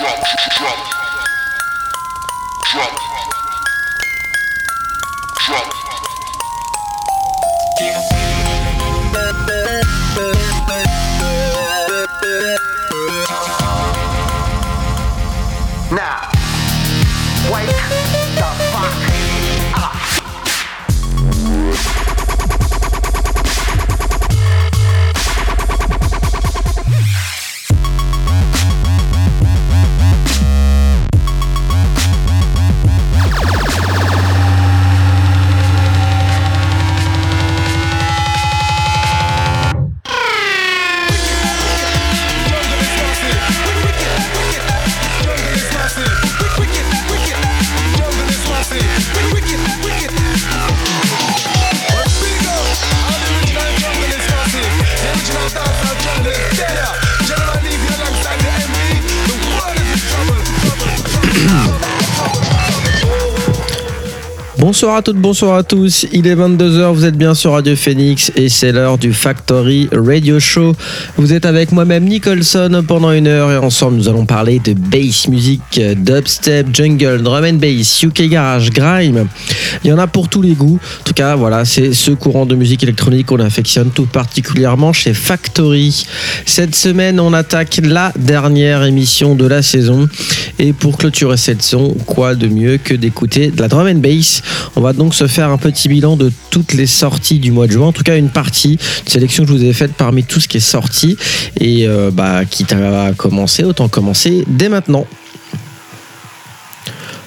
drop, drop, drop, drop. Now. Bonsoir à toutes, bonsoir à tous. Il est 22h, vous êtes bien sur Radio Phoenix et c'est l'heure du Factory Radio Show. Vous êtes avec moi-même Nicholson pendant une heure et ensemble nous allons parler de bass music, dubstep, jungle, drum and bass, UK garage, grime. Il y en a pour tous les goûts. En tout cas, voilà, c'est ce courant de musique électronique qu'on affectionne tout particulièrement chez Factory. Cette semaine, on attaque la dernière émission de la saison et pour clôturer cette saison, quoi de mieux que d'écouter de la drum and bass on va donc se faire un petit bilan de toutes les sorties du mois de juin, en tout cas une partie, de sélection que je vous ai faite parmi tout ce qui est sorti. Et euh, bah, quitte à commencer, autant commencer dès maintenant.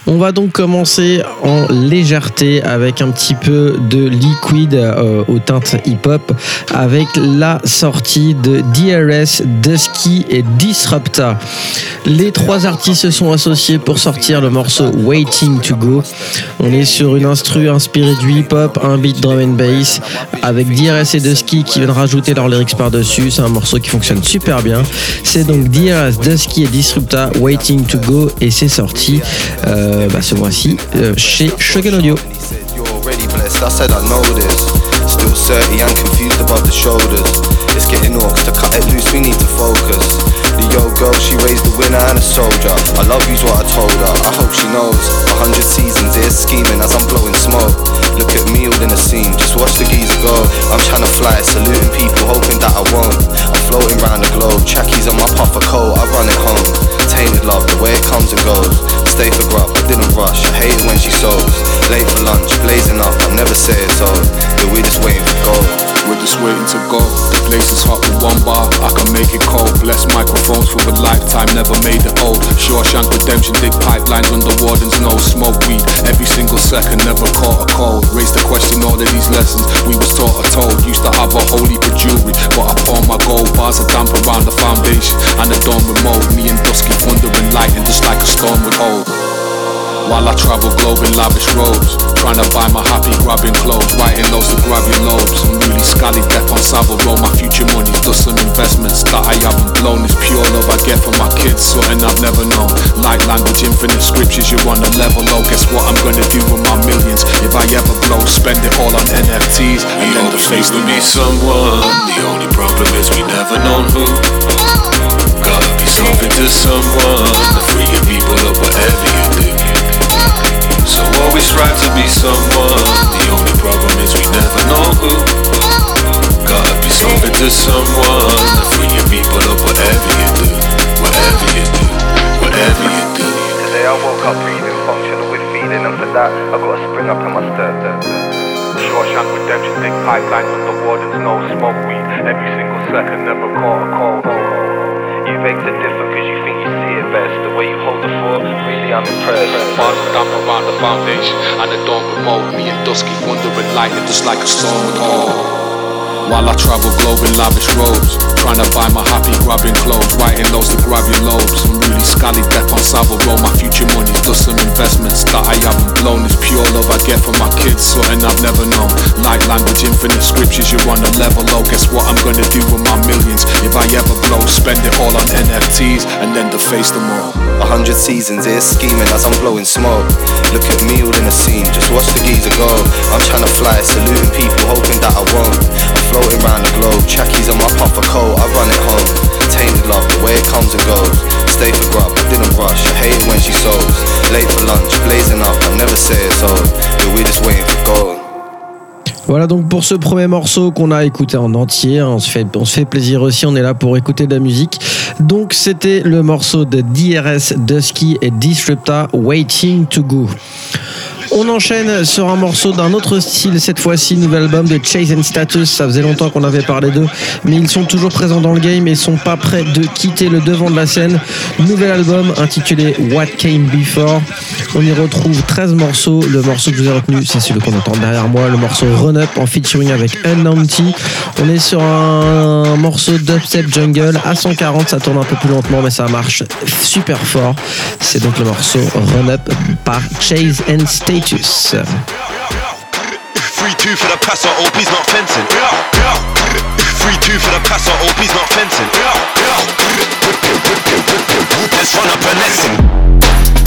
On va donc commencer en légèreté avec un petit peu de liquide euh, aux teintes hip-hop avec la sortie de DRS, Dusky et Disrupta. Les trois artistes se sont associés pour sortir le morceau Waiting to Go. On est sur une instru inspirée du hip-hop, un beat drum and bass avec DRS et Dusky qui viennent rajouter leurs lyrics par-dessus. C'est un morceau qui fonctionne super bien. C'est donc DRS, Dusky et Disrupta, Waiting to Go et c'est sorti. Euh, euh, bah, ce mois-ci euh, chez Shogun Audio. Still 30 and confused above the shoulders. It's getting orcs to cut it loose, we need to focus. The yo girl, she raised a winner and a soldier. I love you's what I told her. I hope she knows. A hundred seasons here scheming as I'm blowing smoke. Look at me all in a scene, just watch the geezer go. I'm trying to fly, saluting people, hoping that I won't. I'm floating round the globe, trackies on my puffer coat, I run it home. Tainted love, the way it comes and goes. Stay for grub, I didn't rush. I hate it when she sows. Late for lunch, blazing up, I never say it's old. Yeah, we just waiting for gold. We're just waiting to go. The place is hot with one bar, I can make it cold. Bless microphones for a lifetime, never made it old. Shawshank Redemption, dig pipelines under wardens, no smoke weed. Every single second, never caught a cold. Raised the question, all of these lessons we was taught or told. Used to have a holy for jewelry, but I pawn my gold bars are damp around the foundation. And the dawn remote, me and Dusky thundering lightning just like a storm would hold. While I travel globe in lavish robes Trying to buy my happy grabbing clothes. Writing to grab your lobes. I'm really scally death on Savile Row My future money's just some investments That I haven't blown. It's pure love I get for my kids Something I've never known. Light language, infinite scriptures You're on a level low. Guess what I'm gonna do with my millions? If I ever blow Spend it all on NFTs And then the face to be someone. The only problem is we never known who foundation, and the dawn remote. Me and Dusky wondering lightning just like a storm would hold. While I travel globe in lavish robes. Trying to buy my happy grabbing clothes. Writing loads to grab your lobes. I'm really scally death on Savile Row My future money's just some investments That I haven't blown. It's pure love I get for my kids Something I've never known. Light language, infinite scriptures You're on a level low. Guess what I'm gonna do with my millions? If I ever blow Spend it all on NFTs And then deface them all. A hundred seasons here scheming as I'm blowing smoke. Look at me all in the scene Just watch the geezer go. I'm trying to fly Saluting people hoping that I won't Voilà donc pour ce premier morceau qu'on a écouté en entier, on se, fait, on se fait plaisir aussi, on est là pour écouter de la musique. Donc c'était le morceau de DRS Dusky et Disrupta Waiting to Go. On enchaîne sur un morceau d'un autre style, cette fois-ci, nouvel album de Chase and Status. Ça faisait longtemps qu'on avait parlé d'eux, mais ils sont toujours présents dans le game et sont pas prêts de quitter le devant de la scène. Nouvel album intitulé What Came Before. On y retrouve 13 morceaux. Le morceau que je vous ai retenu, c'est celui qu'on entend derrière moi, le morceau Run Up en featuring avec Unknown On est sur un morceau dubstep jungle à 140, ça tourne un peu plus lentement, mais ça marche super fort. C'est donc le morceau Run Up par Chase and Status. Status. Three two for the passer, hope he's not fencing. Three two for the passer, hope he's not fencing. Let's run up a lesson.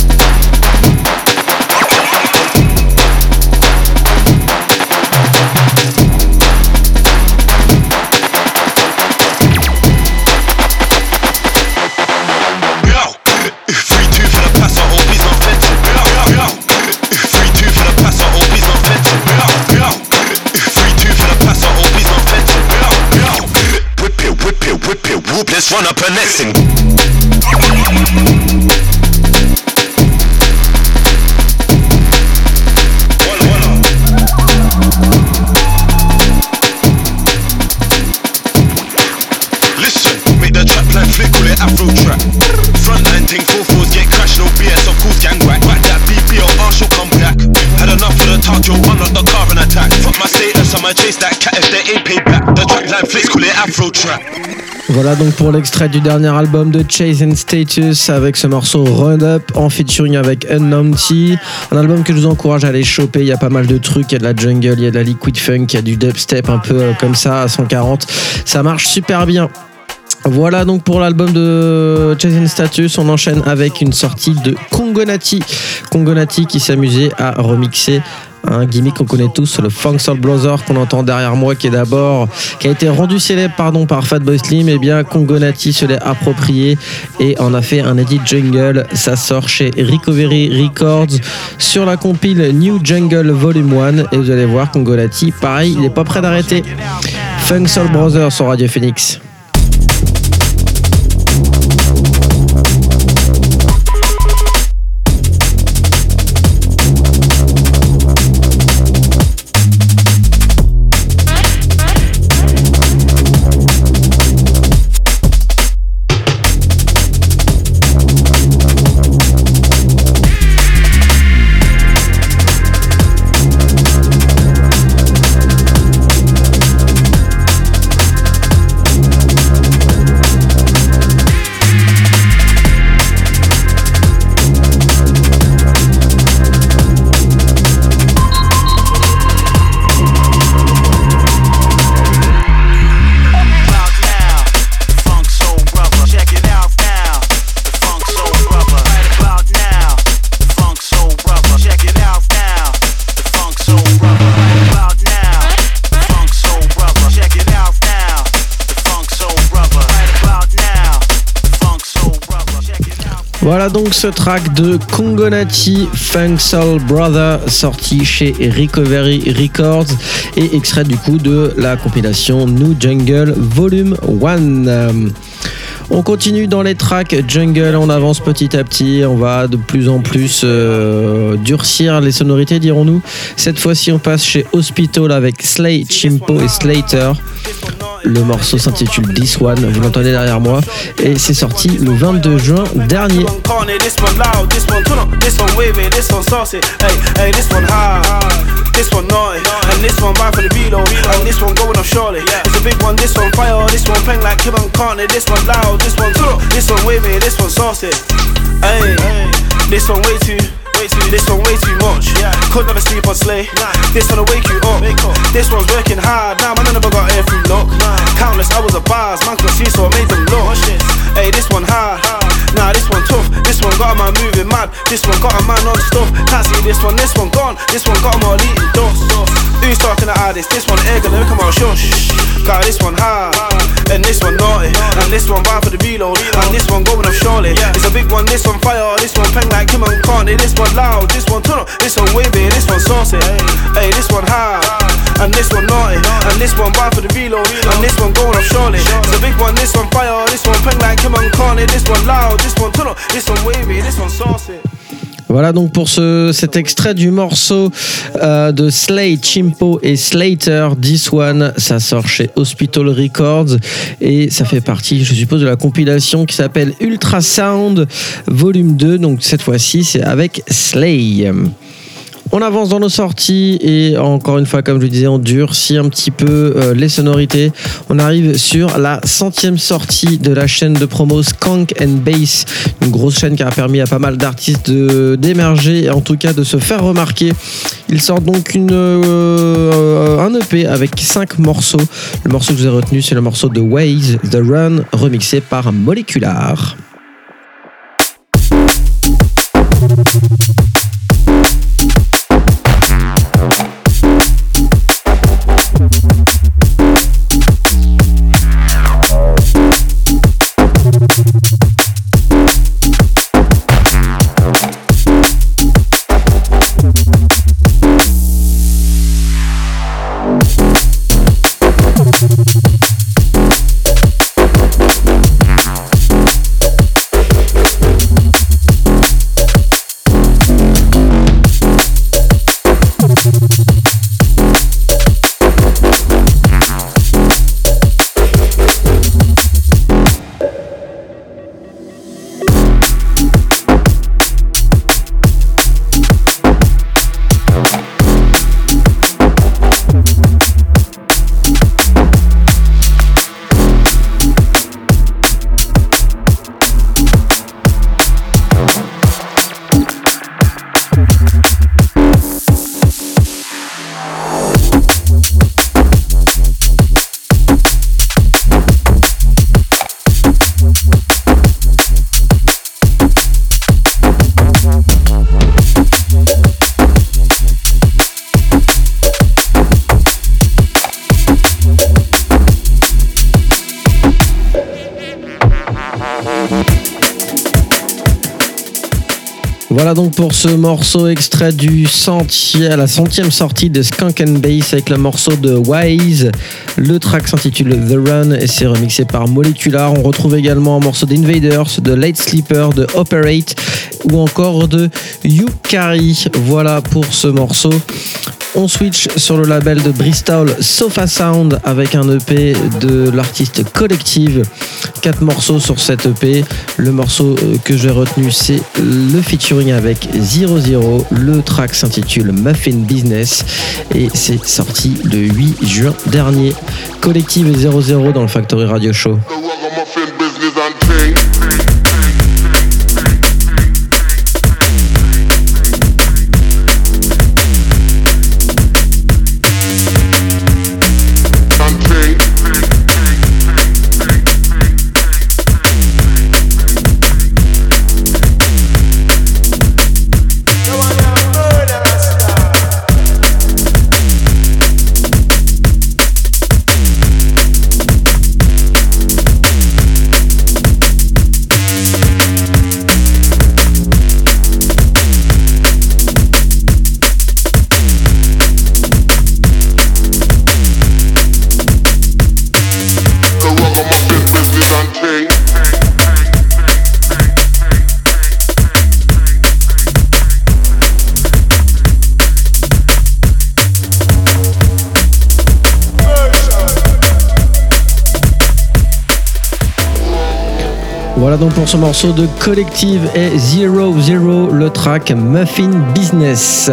Let's run up the trap plan flick, call it Afro trap. Frontline ting, four fours get crashed, no BS, of course gang whack. Back that BPO, Marshall come back. Had enough of the talk, yo, unlock the car and attack. Fuck my status, I'ma chase that cat if they ain't paid back. The trap line flicks, call it Afro trap. Voilà donc pour l'extrait du dernier album de Chase and Status avec ce morceau Run Up en featuring avec T. Un album que je vous encourage à aller choper. Il y a pas mal de trucs. Il y a de la jungle, il y a de la liquid funk, il y a du dubstep un peu euh, comme ça à 140. Ça marche super bien. Voilà donc pour l'album de Chase and Status, on enchaîne avec une sortie de Congonati. Congonati qui s'amusait à remixer un gimmick qu'on connaît tous, le Funk Soul Brother qu'on entend derrière moi, qui est d'abord, qui a été rendu célèbre pardon par Fatboy Slim. Et eh bien Congonati se l'est approprié et en a fait un edit jungle. Ça sort chez Recovery Records sur la compile New Jungle Volume 1 et vous allez voir Congonati, pareil, il n'est pas prêt d'arrêter. Funk Soul Brother sur Radio Phoenix. Voilà donc ce track de Congonati Funk Soul Brother sorti chez Recovery Records et extrait du coup de la compilation New Jungle Volume 1. On continue dans les tracks jungle, on avance petit à petit, on va de plus en plus euh, durcir les sonorités, dirons-nous. Cette fois-ci, on passe chez Hospital avec Slay, Chimpo et Slater. Le morceau s'intitule This One, vous l'entendez derrière moi, et c'est sorti le 22 juin dernier. This one naughty, and this one bad for the reload, and this one going off shortly. It's a big one, this one fire, this one peng like Kim and Carney, this one loud, this one this one wavy, this one saucy. Hey, this one way too. This one way too much. Could never sleep on slay. This one will wake you up. This one's working hard. Now man, I never got air through luck. Countless hours of bars, man could see, so I made them look. Hey, this one hard. Nah, this one tough. This one got a man moving mad. This one got a man on stuff. Can't see this one. This one gone. This one got him all eating dust. Who's talking to artists? This one air gonna come out shush. Got this one hard. And this one naughty. And this one bad for the reload. And this one going off surely. It's a big one. This one fire. This one peng like Kim and Carney. This one loud. This one turn up. This one wavy. This one saucy. Hey, this one hard. and this one naughty. And this one buy for the reload, and this one going surely. It's a big one, this one fire, this one peng like Kim and Carney, this one loud, this one turn up, this one wavy, this one saucy. Voilà donc pour ce, cet extrait du morceau euh, de Slay, Chimpo et Slater, This One, ça sort chez Hospital Records et ça fait partie, je suppose, de la compilation qui s'appelle Ultrasound Volume 2. Donc cette fois-ci, c'est avec Slay. On avance dans nos sorties et encore une fois, comme je le disais, on durcit un petit peu euh, les sonorités. On arrive sur la centième sortie de la chaîne de promo Skunk and Bass, une grosse chaîne qui a permis à pas mal d'artistes d'émerger et en tout cas de se faire remarquer. Il sort donc euh, un EP avec 5 morceaux. Le morceau que je vous retenu, c'est le morceau de Waze, The Run, remixé par Molecular. Ce morceau extrait du centième, la centième sortie de Skunk and Bass avec le morceau de Wise. Le track s'intitule The Run et c'est remixé par Molecular. On retrouve également un morceau d'Invaders, de Late Sleeper, de Operate ou encore de Yukari. Voilà pour ce morceau. On switch sur le label de Bristol Sofa Sound avec un EP de l'artiste Collective. Quatre morceaux sur cet EP. Le morceau euh, que j'ai retenu, c'est le featuring avec 00. Le track s'intitule Muffin Business et c'est sorti le 8 juin dernier. Collective et 00 dans le Factory Radio Show. Donc pour ce morceau de Collective et Zero Zero, le track Muffin Business.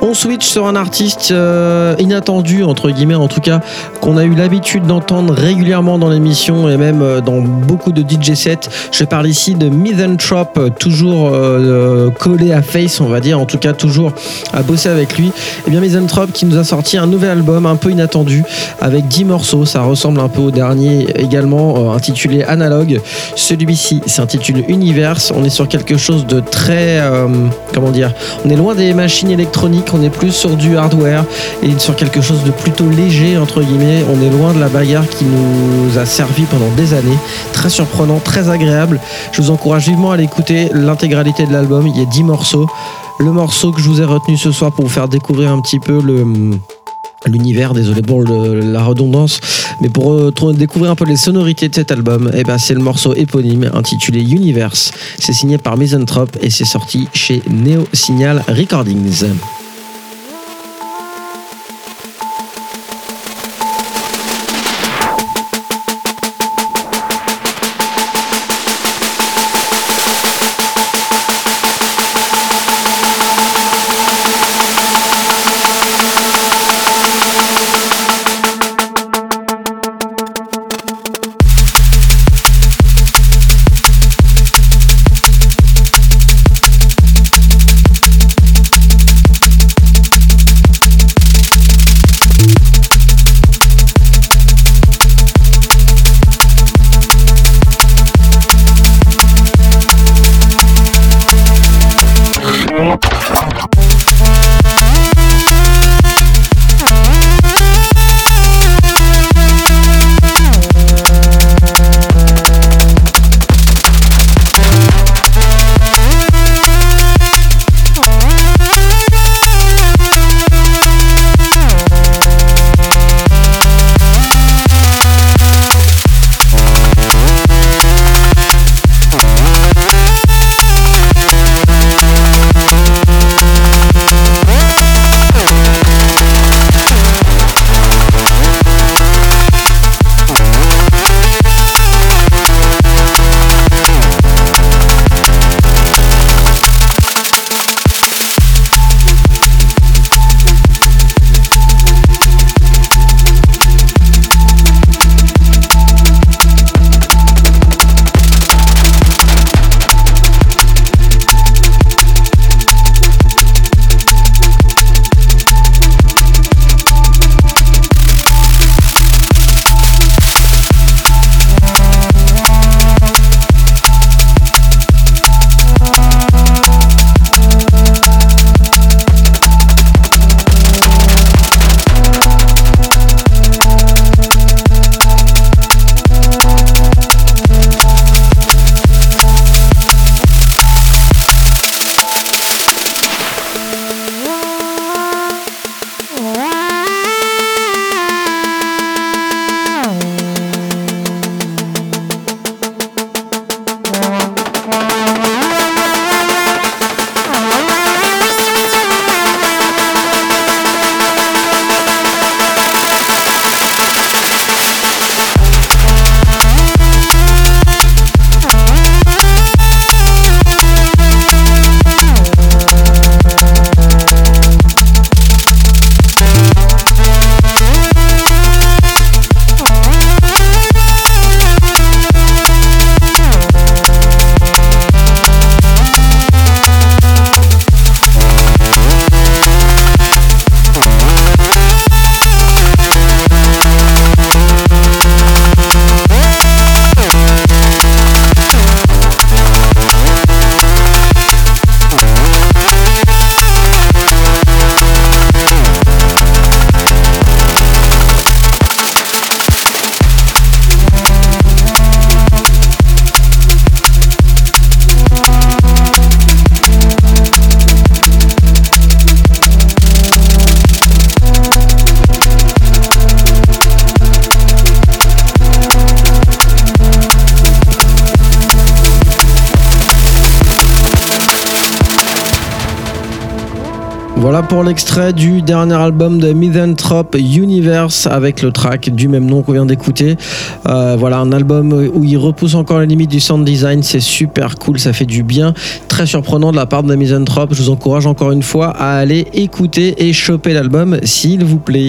On switch sur un artiste euh, inattendu, entre guillemets, en tout cas, qu'on a eu l'habitude d'entendre régulièrement dans l'émission et même euh, dans beaucoup de DJ sets. Je parle ici de Misanthrope, euh, toujours euh, collé à Face, on va dire, en tout cas toujours à bosser avec lui. Et bien Misanthrope qui nous a sorti un nouvel album un peu inattendu avec 10 morceaux. Ça ressemble un peu au dernier également, intitulé Analogue. Celui-ci s'intitule Universe. On est sur quelque chose de très. comment dire On est loin des machines électroniques, on est plus sur du hardware et sur quelque chose de plutôt léger, entre guillemets. On est loin de la bagarre qui nous a servi pendant des années. Très surprenant, très agréable. Je vous encourage vivement à l'écouter l'intégralité de l'album. Il y a 10 morceaux. Le morceau que je vous ai retenu ce soir pour vous faire découvrir un petit peu l'univers, désolé pour la redondance, mais pour euh, découvrir un peu les sonorités de cet album, eh ben, c'est le morceau éponyme intitulé Universe. C'est signé par Misanthrope et c'est sorti chez Neo Signal Recordings. Voilà pour l'extrait du dernier album de Misanthrope Universe avec le track du même nom qu'on vient d'écouter. Euh, voilà un album où il repousse encore les limites du sound design, c'est super cool, ça fait du bien. Très surprenant de la part de Misanthrope. Je vous encourage encore une fois à aller écouter et choper l'album s'il vous plaît.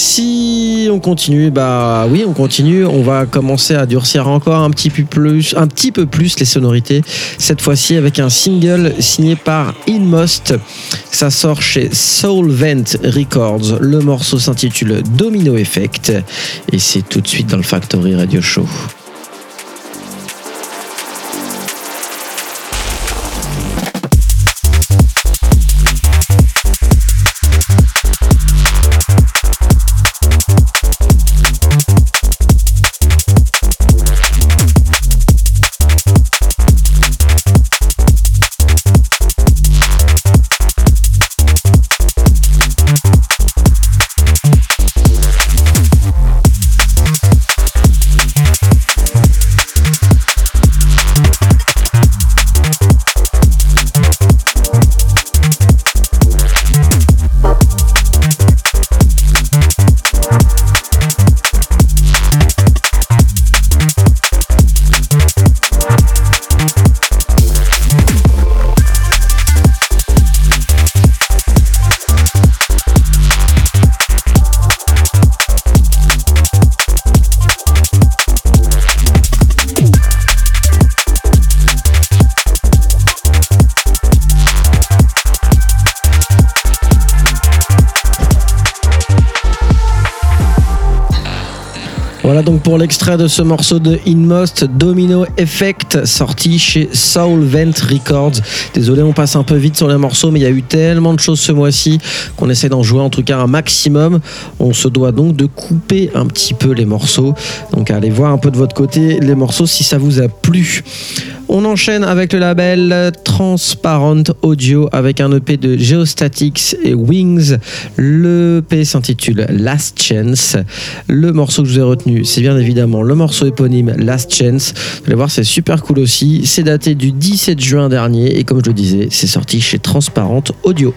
Si on continue, bah oui, on continue. On va commencer à durcir encore un petit peu plus, un petit peu plus les sonorités. Cette fois-ci avec un single signé par Inmost. Ça sort chez Soulvent Records. Le morceau s'intitule Domino Effect et c'est tout de suite dans le Factory Radio Show. Donc pour l'extrait de ce morceau de Inmost Domino Effect sorti chez Soul Vent Records. Désolé, on passe un peu vite sur les morceaux, mais il y a eu tellement de choses ce mois-ci qu'on essaie d'en jouer en tout cas un maximum. On se doit donc de couper un petit peu les morceaux. Donc allez voir un peu de votre côté les morceaux si ça vous a plu. On enchaîne avec le label Transparent Audio avec un EP de Geostatics et Wings. Le EP s'intitule Last Chance. Le morceau que je vous ai retenu, c'est bien évidemment le morceau éponyme Last Chance. Vous allez voir, c'est super cool aussi. C'est daté du 17 juin dernier et comme je le disais, c'est sorti chez Transparent Audio.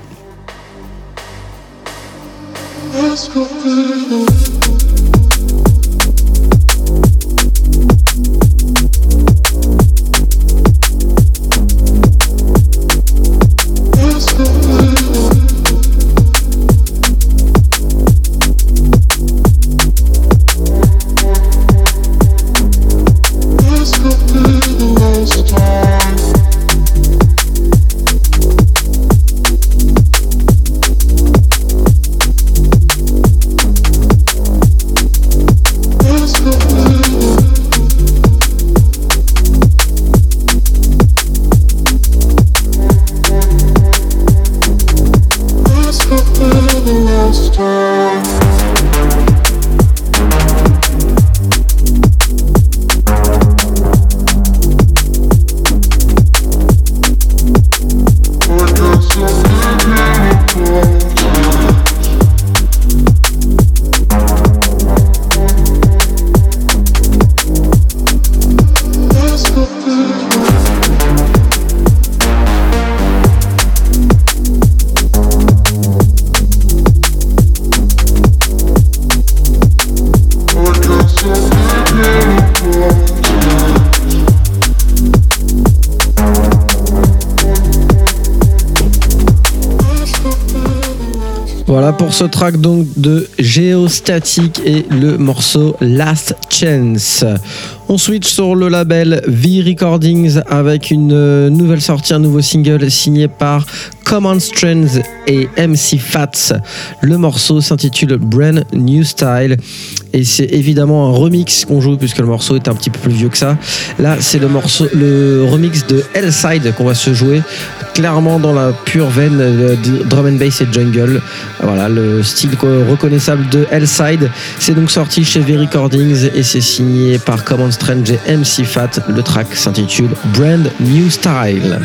Pour ce track donc de Géostatic et le morceau Last Chance. On switch sur le label V Recordings avec une nouvelle sortie, un nouveau single signé par Common Strands et MC Fats. Le morceau s'intitule Brand New Style et c'est évidemment un remix qu'on joue puisque le morceau est un petit peu plus vieux que ça. Là, c'est le morceau, le remix de Hellside qu'on va se jouer clairement dans la pure veine de drum and bass et jungle. Voilà le style reconnaissable de Hellside. C'est donc sorti chez V Recordings et c'est signé par Common Strange et MC Fat. Le track s'intitule Brand New Style.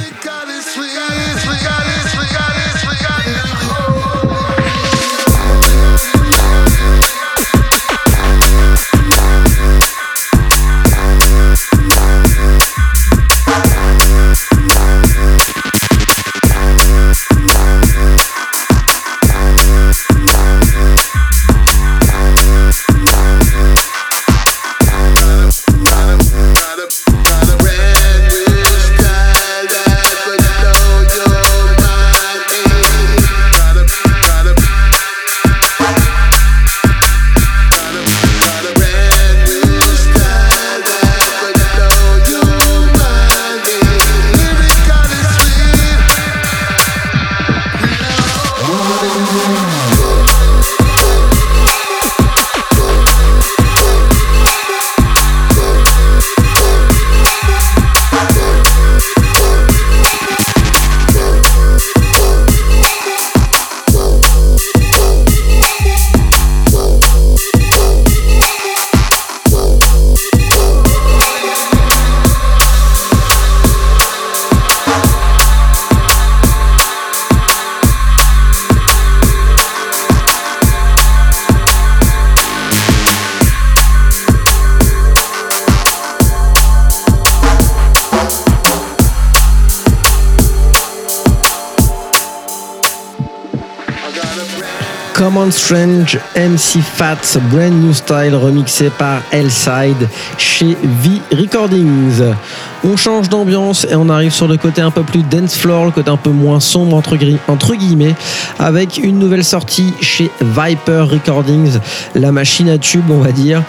Strange, MC Fats, Brand New Style remixé par Hellside chez V Recordings. On change d'ambiance et on arrive sur le côté un peu plus dance floor, le côté un peu moins sombre entre, guillemets, avec une nouvelle sortie chez Viper Recordings, la machine à tube on va dire.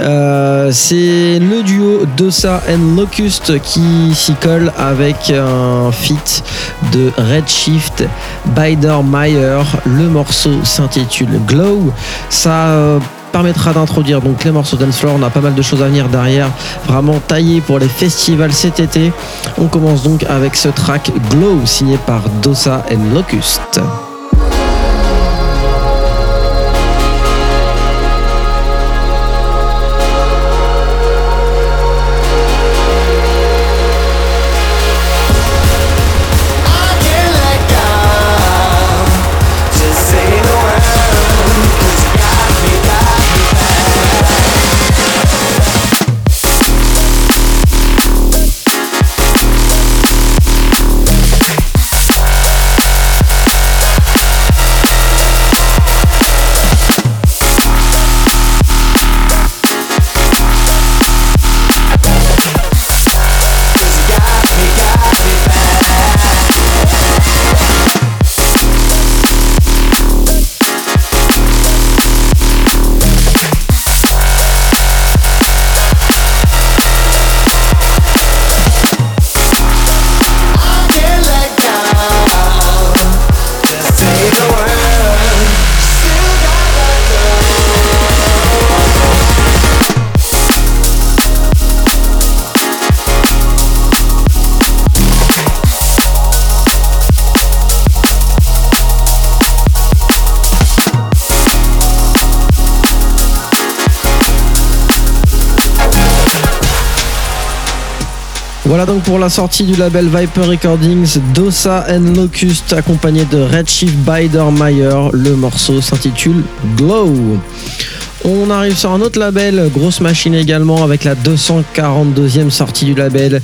Euh, c'est le duo Dosa and Locust qui s'y colle avec un feat de Redshift Bidermeyer. Le morceau s'intitule Glow. Ça permettra d'introduire donc les morceaux dance floor. On a pas mal de choses à venir derrière, vraiment taillé pour les festivals cet été. On commence donc avec ce track Glow signé par Dosa and Locust. Pour la sortie du label Viper Recordings, Dosa and Locust accompagné de Redshift Bidermeyer. Le morceau s'intitule Glow. On arrive sur un autre label, grosse machine également, avec la 242e sortie du label,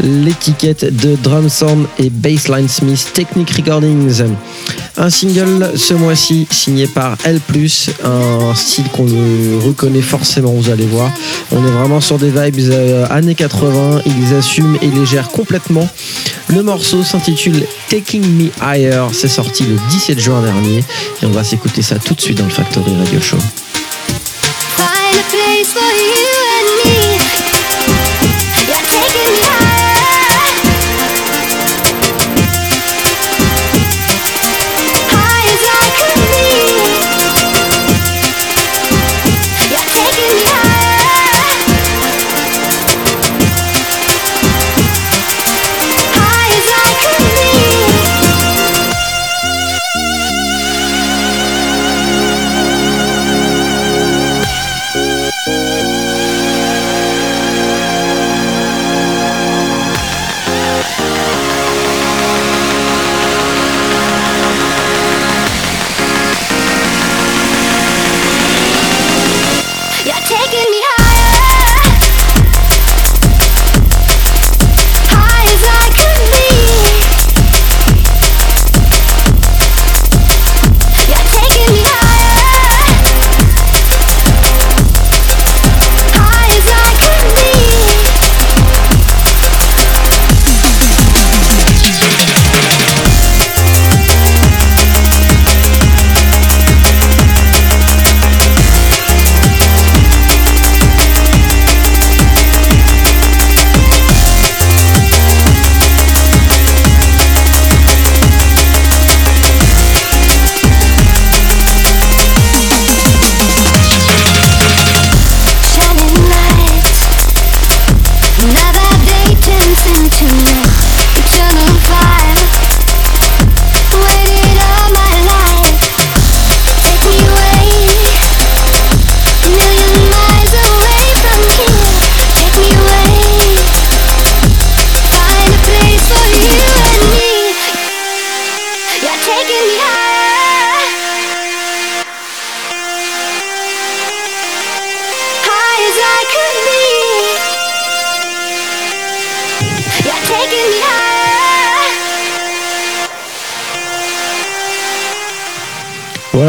l'étiquette de Drum Sound et Bassline Smith Technic Recordings. Un single ce mois-ci signé par L+, un style qu'on reconnaît forcément, vous allez voir. On est vraiment sur des vibes euh, années 80, ils assument et les gèrent complètement. Le morceau s'intitule Taking Me Higher, c'est sorti le 17 juin dernier et on va s'écouter ça tout de suite dans le Factory Radio Show.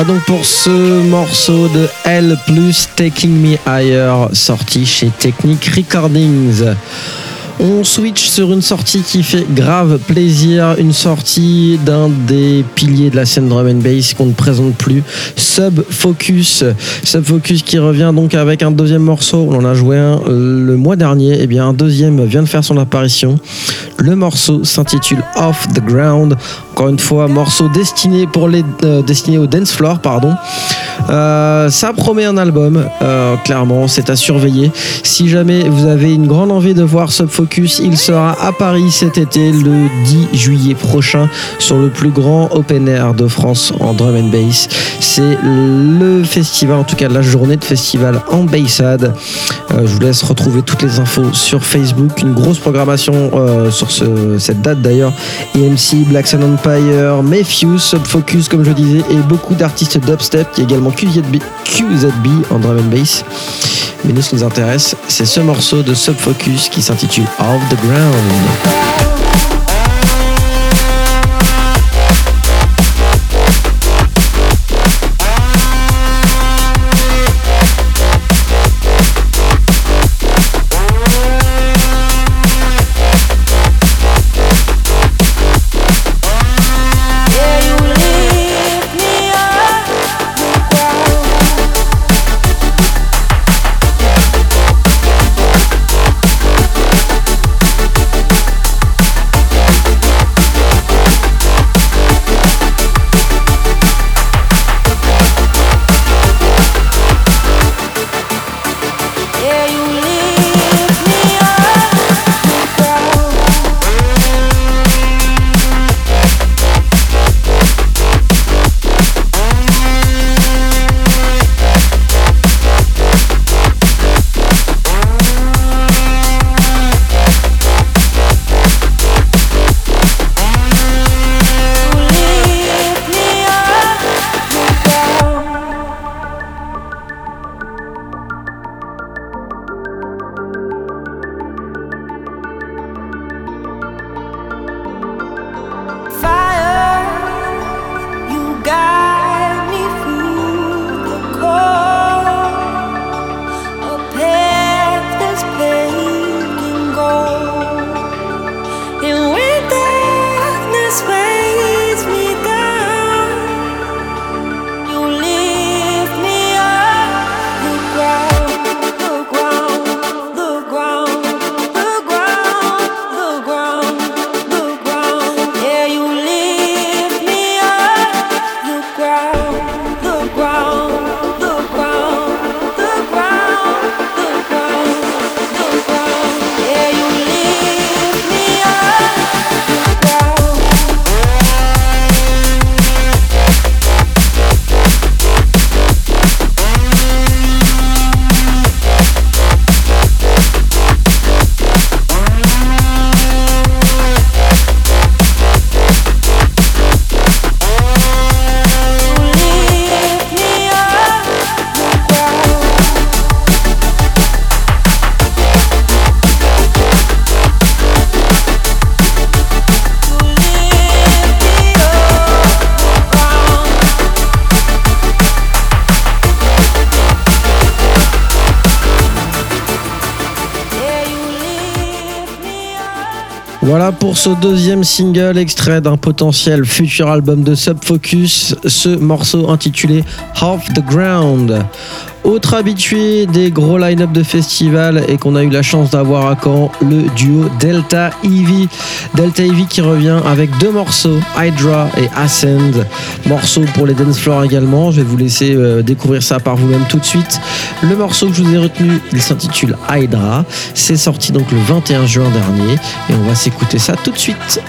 Donc pour ce morceau de L Taking Me Higher sorti chez Technic Recordings. On switch sur une sortie qui fait grave plaisir, une sortie d'un des piliers de la scène drum and bass qu'on ne présente plus, Sub Focus. Sub Focus qui revient donc avec un deuxième morceau, on en a joué un le mois dernier, et bien un deuxième vient de faire son apparition. Le morceau s'intitule Off the Ground. Encore une fois, morceau destiné pour euh, au dance floor, pardon. Euh, ça promet un album, euh, clairement, c'est à surveiller. Si jamais vous avez une grande envie de voir Sub Focus, il sera à Paris cet été, le 10 juillet prochain, sur le plus grand open air de France en drum and bass. C'est le festival, en tout cas la journée de festival en Bassade. Euh, je vous laisse retrouver toutes les infos sur Facebook. Une grosse programmation euh, sur ce- cette date d'ailleurs. EMC, Black Sun Empire, Mayfuse, Sub Focus, comme je disais, et beaucoup d'artistes dubstep. Il y a également QZB, QZB en drum and bass. Mais nous, ce qui nous intéresse, c'est ce morceau de Sub Focus qui s'intitule Off the Ground. Pour ce deuxième single extrait d'un potentiel futur album de Sub Focus, ce morceau intitulé Half the Ground. Autre habitué des gros line-up de festival et qu'on a eu la chance d'avoir à Caen, le duo Delta Eevee. Delta Eevee qui revient avec deux morceaux, Hydra et Ascend. Morceau pour les dance floors également. Je vais vous laisser euh, découvrir ça par vous-même tout de suite. Le morceau que je vous ai retenu, il s'intitule Hydra. C'est sorti donc le 21 juin dernier et on va s'écouter ça tout de suite.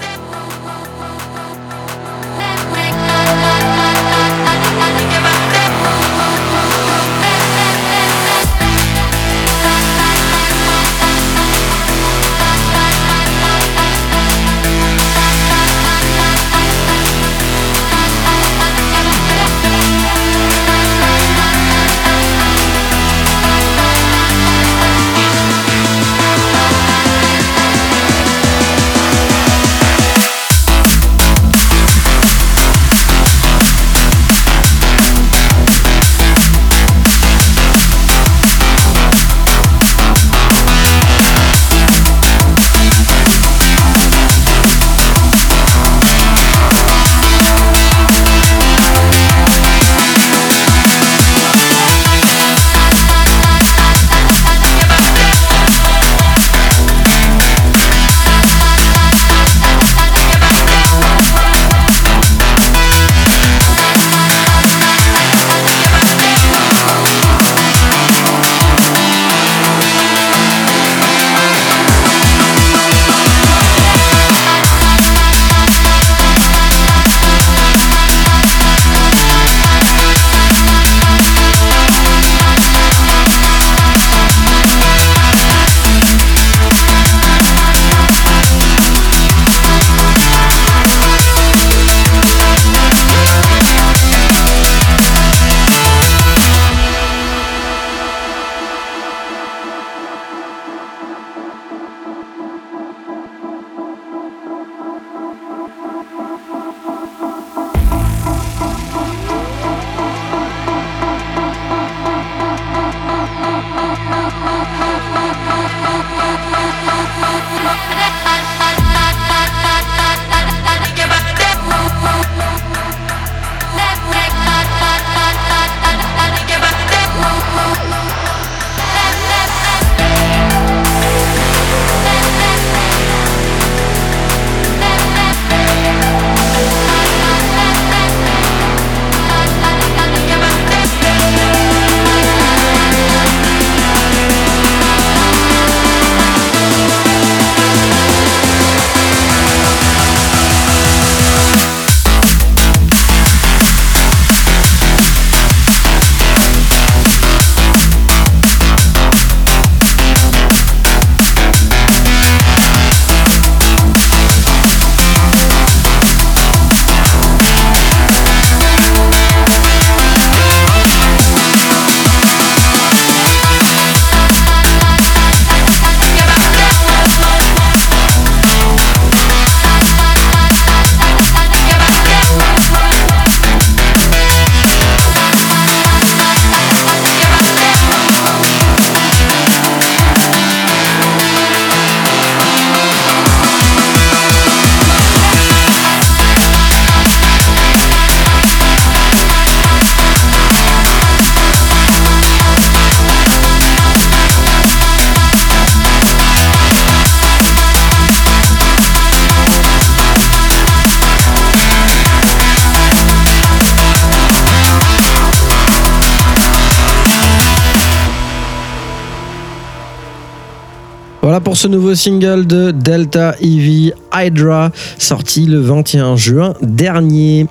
Voilà pour ce nouveau single de Delta Eevee Hydra, sorti le 21 juin dernier.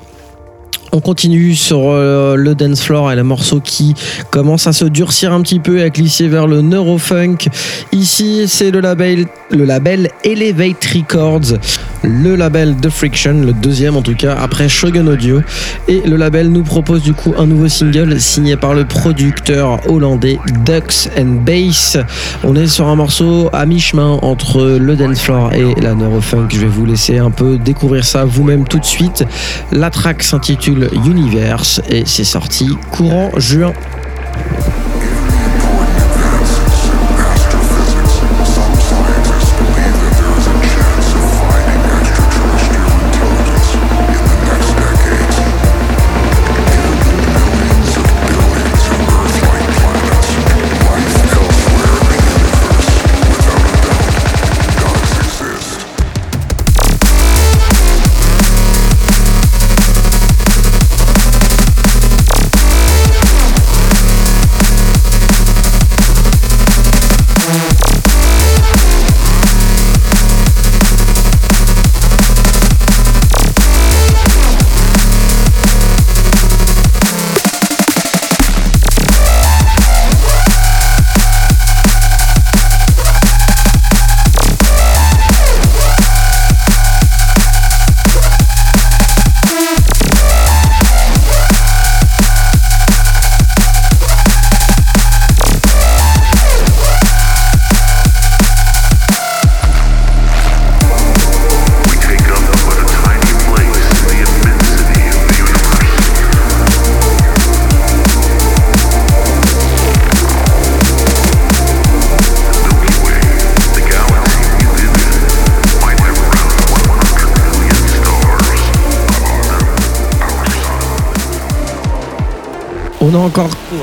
On continue sur euh, le dance floor et le morceau qui commence à se durcir un petit peu et à glisser vers le neurofunk. Ici, c'est le label, le label Elevate Records, le label de Friction, le deuxième en tout cas, après Shogun Audio. Et le label nous propose du coup un nouveau single signé par le producteur hollandais Ducks and Bass. On est sur un morceau à mi-chemin entre le dance et la neurofunk. Je vais vous laisser un peu découvrir ça vous-même tout de suite. La track s'intitule Universe et c'est sorti courant juin.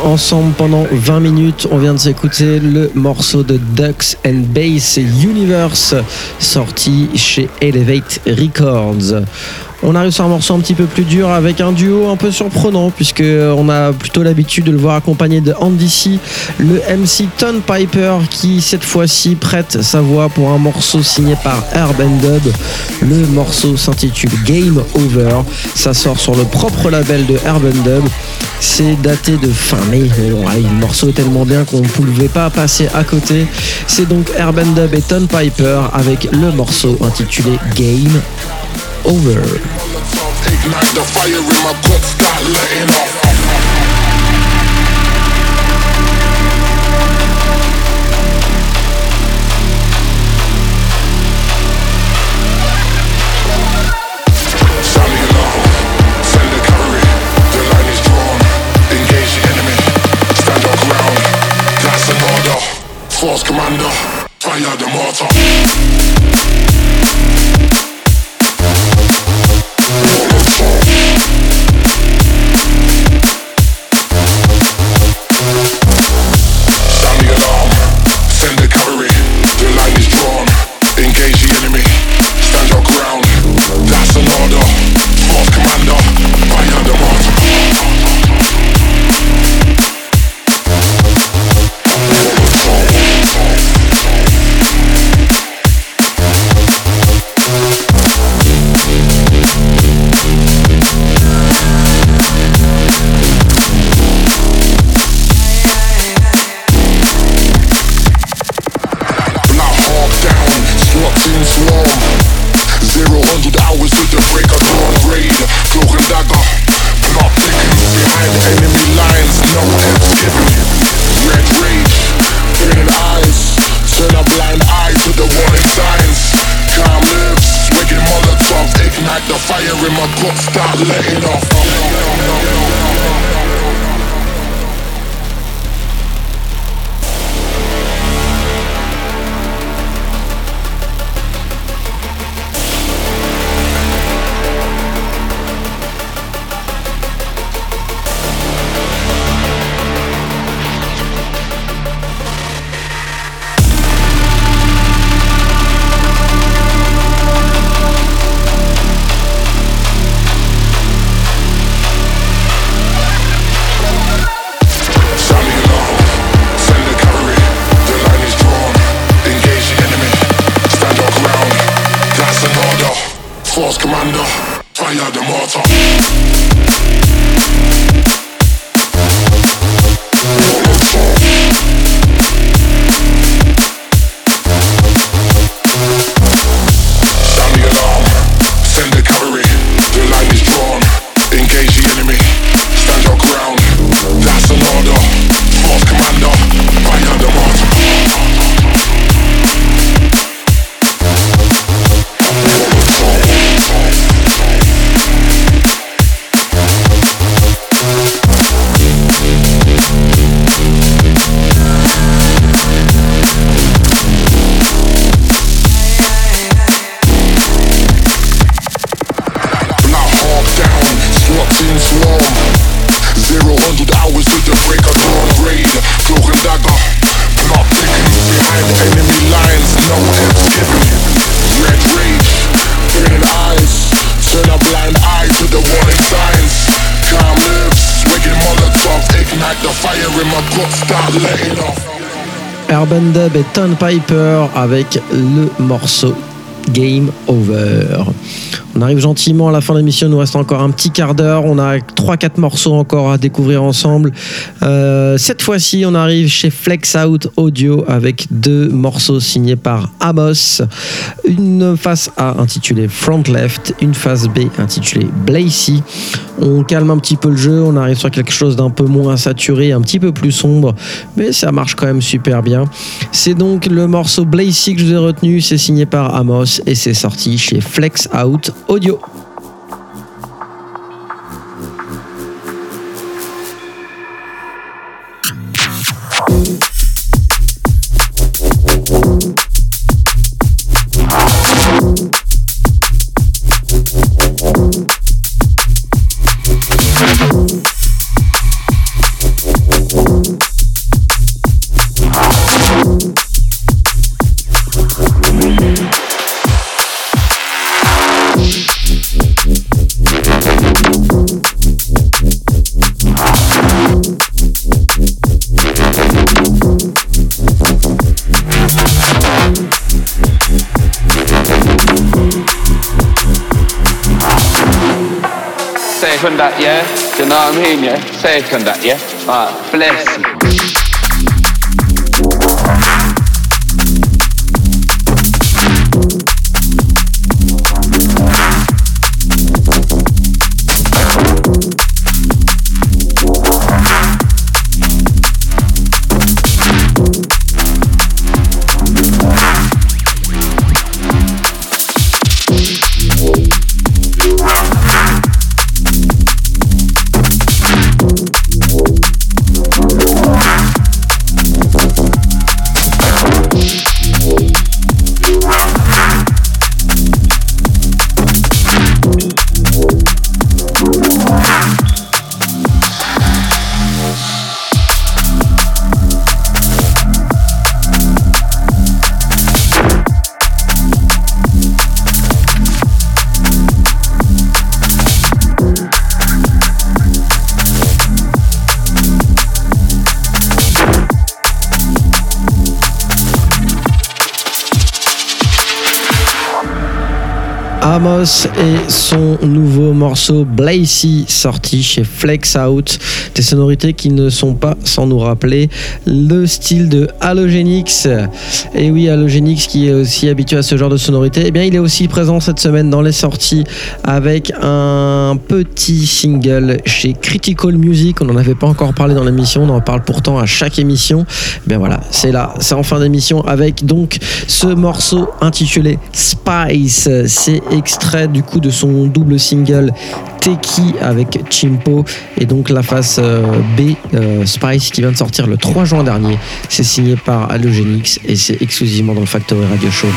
Ensemble pendant 20 minutes. On vient de s'écouter le morceau de Ducks and Bass Universe sorti chez Elevate Records. On arrive sur un morceau un petit peu plus dur avec un duo un peu surprenant puisque on a plutôt l'habitude de le voir accompagné de Andy C, le MC Ton Piper qui cette fois-ci prête sa voix pour un morceau signé par Urban Dub. Le morceau s'intitule Game Over. Ça sort sur le propre label de Urban Dub. C'est daté de fin mai. Mais bon, allez, le morceau tellement bien qu'on ne pouvait pas passer à côté. C'est donc Urban Dub et Ton Piper avec le morceau intitulé Game Over. Fire Ton Piper avec le morceau Game Over. On arrive gentiment à la fin de l'émission, il nous reste encore un petit quart d'heure. On a 3-4 morceaux encore à découvrir ensemble. Euh, cette fois-ci, on arrive chez Flex Out Audio avec deux morceaux signés par Amos. Une face A intitulée Front Left, une face B intitulée Blazy. On calme un petit peu le jeu, on arrive sur quelque chose d'un peu moins saturé, un petit peu plus sombre, mais ça marche quand même super bien. C'est donc le morceau Blazy que je vous ai retenu, c'est signé par Amos et c'est sorti chez Flex Out Audio. Yeah? And that, yeah? Alright, bless you. Amos et son nouveau morceau Blazy sorti chez Flex Out. Des sonorités qui ne sont pas sans nous rappeler le style de Halogenix. Et oui, Halogenix qui est aussi habitué à ce genre de sonorité, eh bien il est aussi présent cette semaine dans les sorties avec un petit single chez Critical Music. On n'en avait pas encore parlé dans l'émission, on en parle pourtant à chaque émission. Eh bien voilà, c'est là, c'est en fin d'émission avec donc ce morceau intitulé Spice. C'est extrait du coup de son double single Teki avec Chimpo et donc la face euh, B euh, Spice qui vient de sortir le 3 juin dernier. C'est signé par Halogenix et c'est exclusivement dans le Factory Radio Show.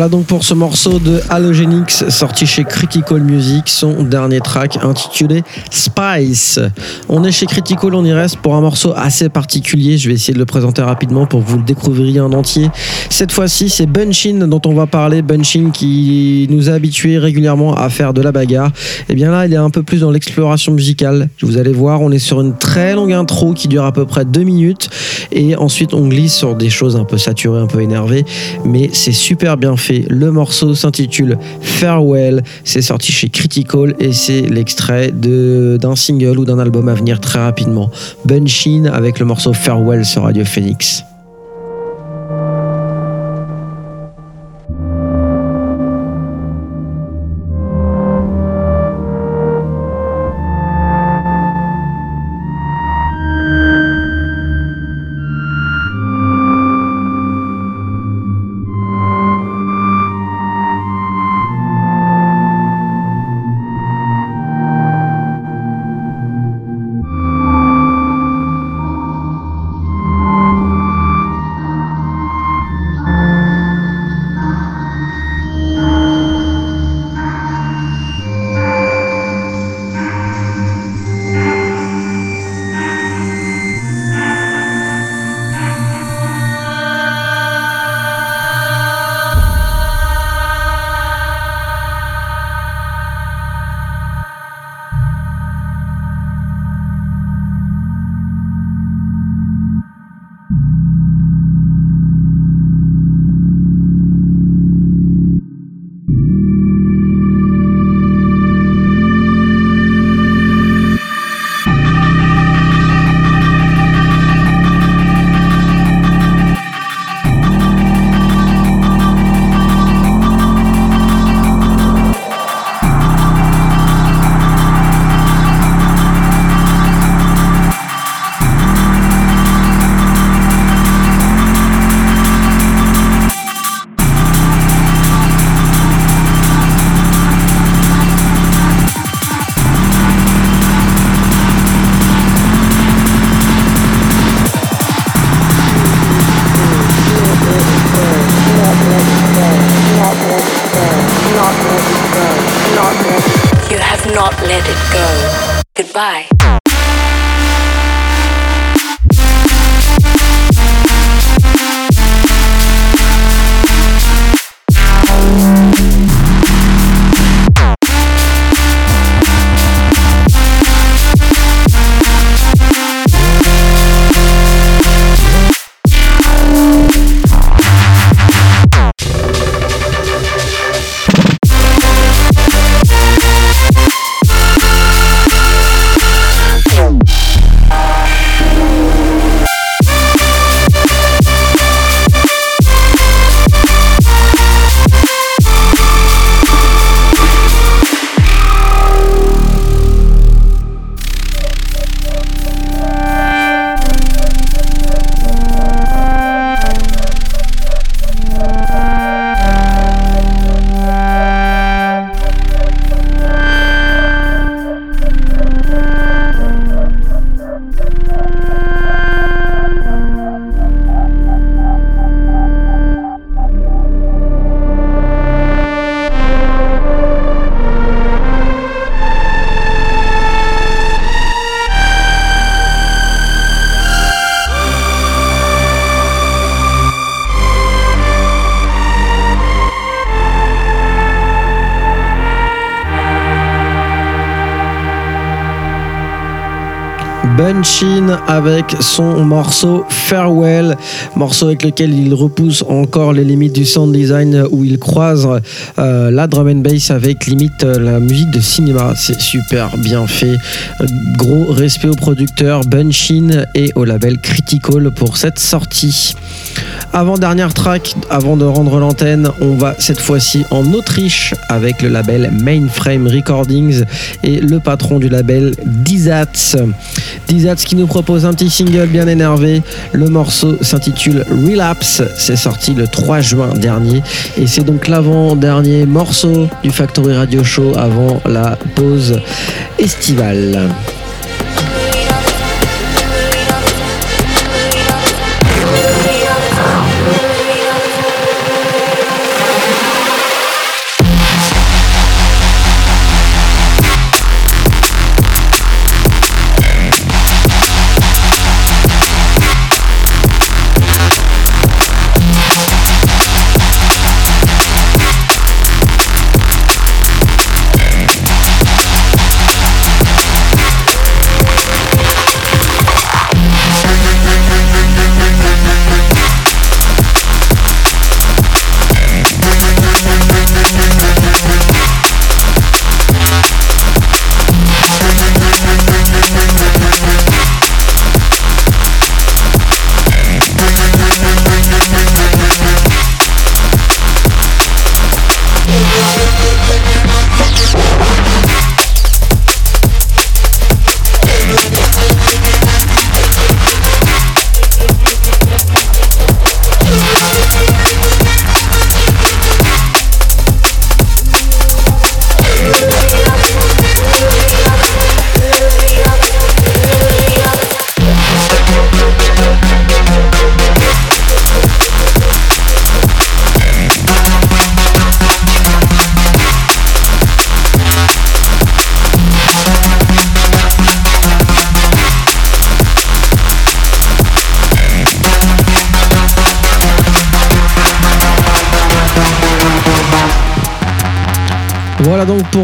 Voilà donc pour ce morceau de Halogenics sorti chez Critical Music, son dernier track intitulé Spice. On est chez Critical, on y reste pour un morceau assez particulier. Je vais essayer de le présenter rapidement pour que vous le découvriez en entier. Cette fois-ci, c'est Bunchin dont on va parler. Bunchin qui nous a habitués régulièrement à faire de la bagarre. Et bien là, il est un peu plus dans l'exploration musicale. Vous allez voir, on est sur une très longue intro qui dure à peu près deux minutes. Et ensuite, on glisse sur des choses un peu saturées, un peu énervées. Mais c'est super bien fait. Le morceau s'intitule Farewell. C'est sorti chez Critical et c'est l'extrait d'un single ou d'un album à venir très rapidement. Bunchin avec le morceau Farewell sur Radio Phoenix. Bunchin avec son morceau Farewell, morceau avec lequel il repousse encore les limites du sound design où il croise euh, la drum and bass avec limite euh, la musique de cinéma. C'est super bien fait. Gros respect au producteur Bunchin et au label Critical pour cette sortie. Avant dernière track, avant de rendre l'antenne, on va cette fois-ci en Autriche avec le label Mainframe Recordings et le patron du label Dizats. Dizats qui nous propose un petit single bien énervé. Le morceau s'intitule Relapse. C'est sorti le 3 juin dernier et c'est donc l'avant-dernier morceau du Factory Radio Show avant la pause estivale.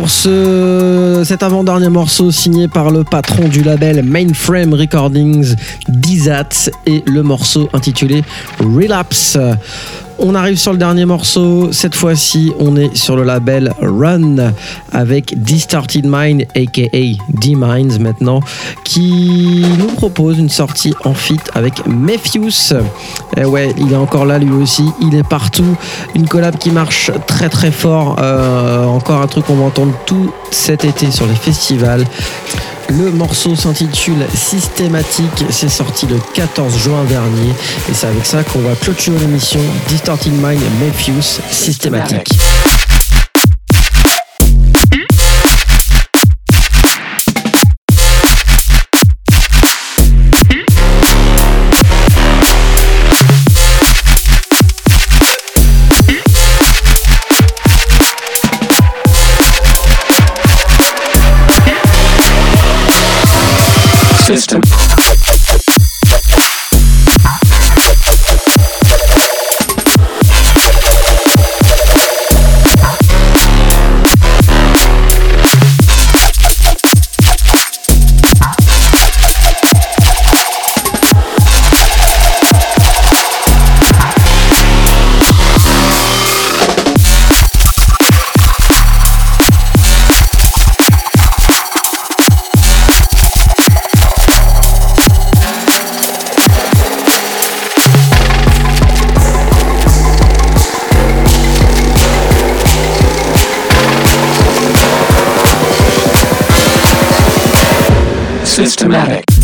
Cet avant-dernier morceau signé par le patron du label Mainframe Recordings, Dizat, et le morceau intitulé Relapse. On arrive sur le dernier morceau. Cette fois-ci, on est sur le label Run avec Distorted Mind, aka D-Minds maintenant, qui nous propose une sortie en feat avec Mephius. Et ouais, il est encore là lui aussi. Il est partout. Une collab qui marche très très fort. Euh, encore un truc qu'on va entendre tout cet été sur les festivals. Le morceau s'intitule Systématique, c'est sorti le 14 juin dernier. Et c'est avec ça qu'on va clôturer l'émission Distorted Mind Mephius Systématique. System. Systematic.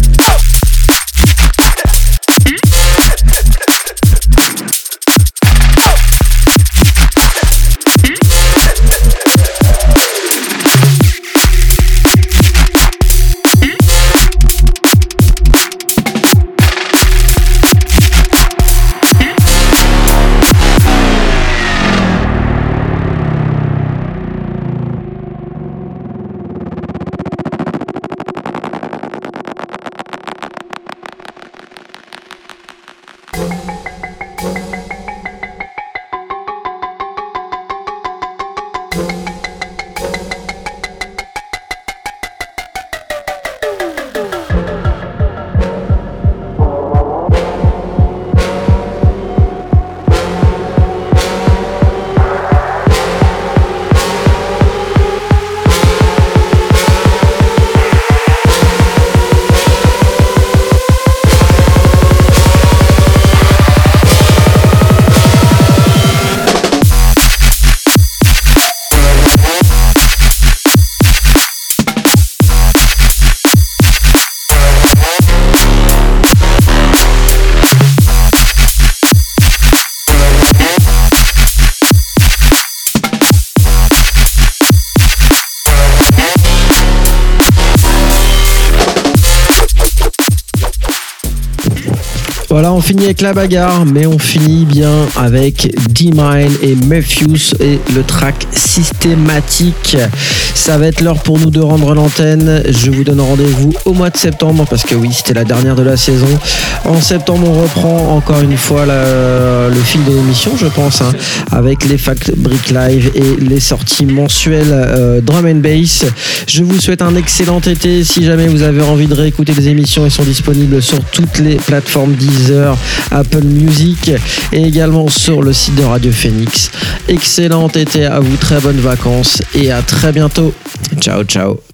La bagarre, mais on finit bien avec D-Mine et Mephius et le track systématique. Ça va être l'heure pour nous de rendre l'antenne. Je vous donne rendez-vous au mois de septembre parce que oui, c'était la dernière de la saison. En septembre, on reprend encore une fois le fil de l'émission, je pense, hein, avec les Fact Brick Live et les sorties mensuelles euh, drum and bass. Je vous souhaite un excellent été. Si jamais vous avez envie de réécouter les émissions, elles sont disponibles sur toutes les plateformes Deezer, Apple Music et également sur le site de Radio Phoenix. Excellent été à vous, très bonnes vacances et à très bientôt. Ciao, ciao.